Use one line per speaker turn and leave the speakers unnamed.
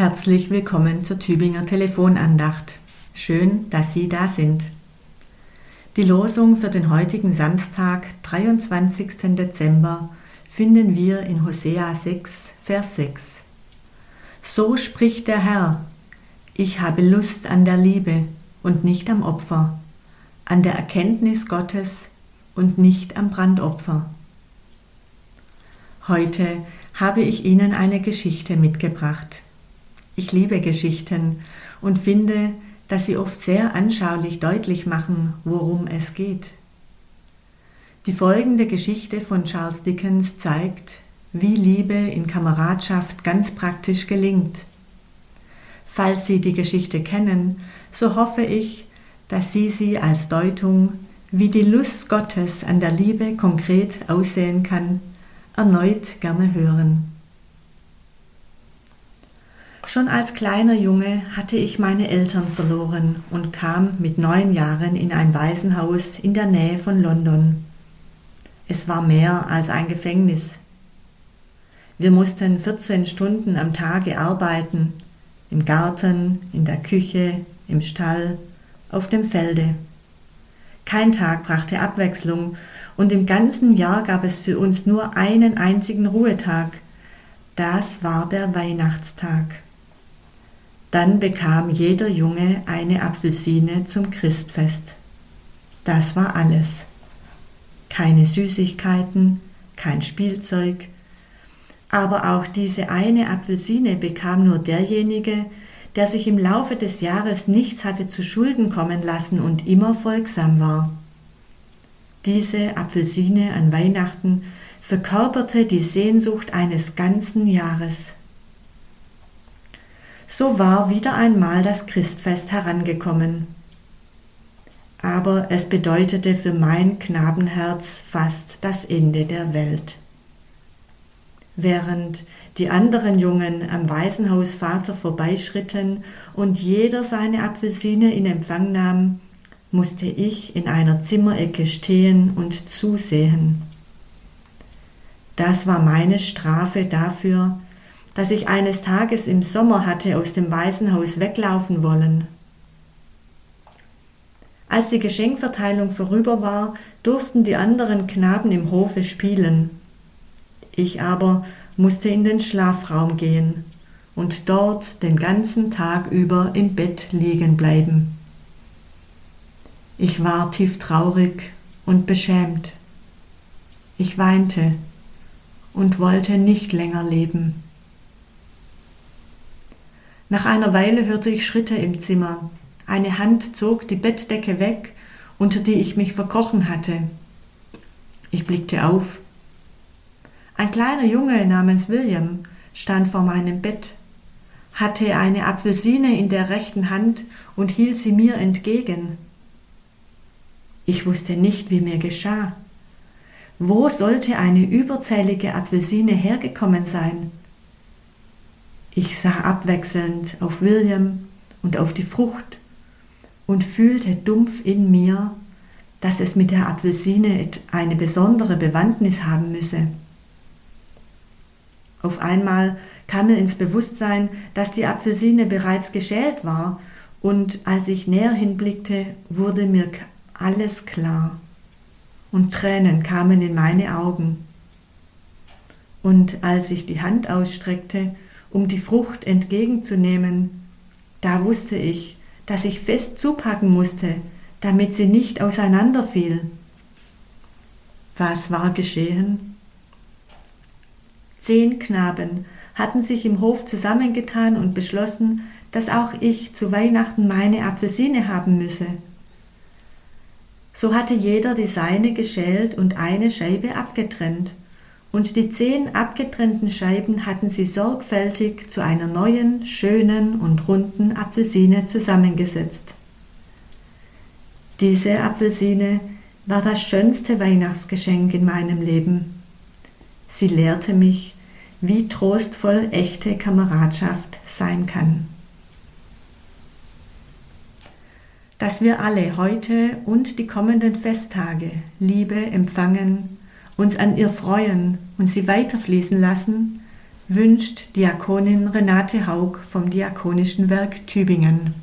Herzlich willkommen zur Tübinger Telefonandacht. Schön, dass Sie da sind. Die Losung für den heutigen Samstag, 23. Dezember, finden wir in Hosea 6, Vers 6. So spricht der Herr, ich habe Lust an der Liebe und nicht am Opfer, an der Erkenntnis Gottes und nicht am Brandopfer. Heute habe ich Ihnen eine Geschichte mitgebracht. Ich liebe Geschichten und finde, dass sie oft sehr anschaulich deutlich machen, worum es geht. Die folgende Geschichte von Charles Dickens zeigt, wie Liebe in Kameradschaft ganz praktisch gelingt. Falls Sie die Geschichte kennen, so hoffe ich, dass Sie sie als Deutung, wie die Lust Gottes an der Liebe konkret aussehen kann, erneut gerne hören. Schon als kleiner Junge hatte ich meine Eltern verloren und kam mit neun Jahren in ein Waisenhaus in der Nähe von London. Es war mehr als ein Gefängnis. Wir mussten 14 Stunden am Tage arbeiten, im Garten, in der Küche, im Stall, auf dem Felde. Kein Tag brachte Abwechslung, und im ganzen Jahr gab es für uns nur einen einzigen Ruhetag. Das war der Weihnachtstag. Dann bekam jeder Junge eine Apfelsine zum Christfest. Das war alles. Keine Süßigkeiten, kein Spielzeug, aber auch diese eine Apfelsine bekam nur derjenige, der sich im Laufe des Jahres nichts hatte zu Schulden kommen lassen und immer folgsam war. Diese Apfelsine an Weihnachten verkörperte die Sehnsucht eines ganzen Jahres. So war wieder einmal das Christfest herangekommen. Aber es bedeutete für mein Knabenherz fast das Ende der Welt. Während die anderen Jungen am Waisenhausvater vorbeischritten und jeder seine Apfelsine in Empfang nahm, musste ich in einer Zimmerecke stehen und zusehen. Das war meine Strafe dafür, dass ich eines Tages im Sommer hatte aus dem Waisenhaus weglaufen wollen. Als die Geschenkverteilung vorüber war, durften die anderen Knaben im Hofe spielen. Ich aber musste in den Schlafraum gehen und dort den ganzen Tag über im Bett liegen bleiben. Ich war tief traurig und beschämt. Ich weinte und wollte nicht länger leben. Nach einer Weile hörte ich Schritte im Zimmer. Eine Hand zog die Bettdecke weg, unter die ich mich verkrochen hatte. Ich blickte auf. Ein kleiner Junge namens William stand vor meinem Bett, hatte eine Apfelsine in der rechten Hand und hielt sie mir entgegen. Ich wusste nicht, wie mir geschah. Wo sollte eine überzählige Apfelsine hergekommen sein? Ich sah abwechselnd auf William und auf die Frucht und fühlte dumpf in mir, dass es mit der Apfelsine eine besondere Bewandtnis haben müsse. Auf einmal kam mir ins Bewusstsein, dass die Apfelsine bereits geschält war, und als ich näher hinblickte, wurde mir alles klar, und Tränen kamen in meine Augen. Und als ich die Hand ausstreckte, um die Frucht entgegenzunehmen, da wusste ich, dass ich fest zupacken musste, damit sie nicht auseinanderfiel. Was war geschehen? Zehn Knaben hatten sich im Hof zusammengetan und beschlossen, dass auch ich zu Weihnachten meine Apfelsine haben müsse. So hatte jeder die seine geschält und eine Scheibe abgetrennt und die zehn abgetrennten Scheiben hatten sie sorgfältig zu einer neuen, schönen und runden Apfelsine zusammengesetzt. Diese Apfelsine war das schönste Weihnachtsgeschenk in meinem Leben. Sie lehrte mich, wie trostvoll echte Kameradschaft sein kann. Dass wir alle heute und die kommenden Festtage Liebe empfangen uns an ihr freuen und sie weiterfließen lassen, wünscht Diakonin Renate Haug vom Diakonischen Werk Tübingen.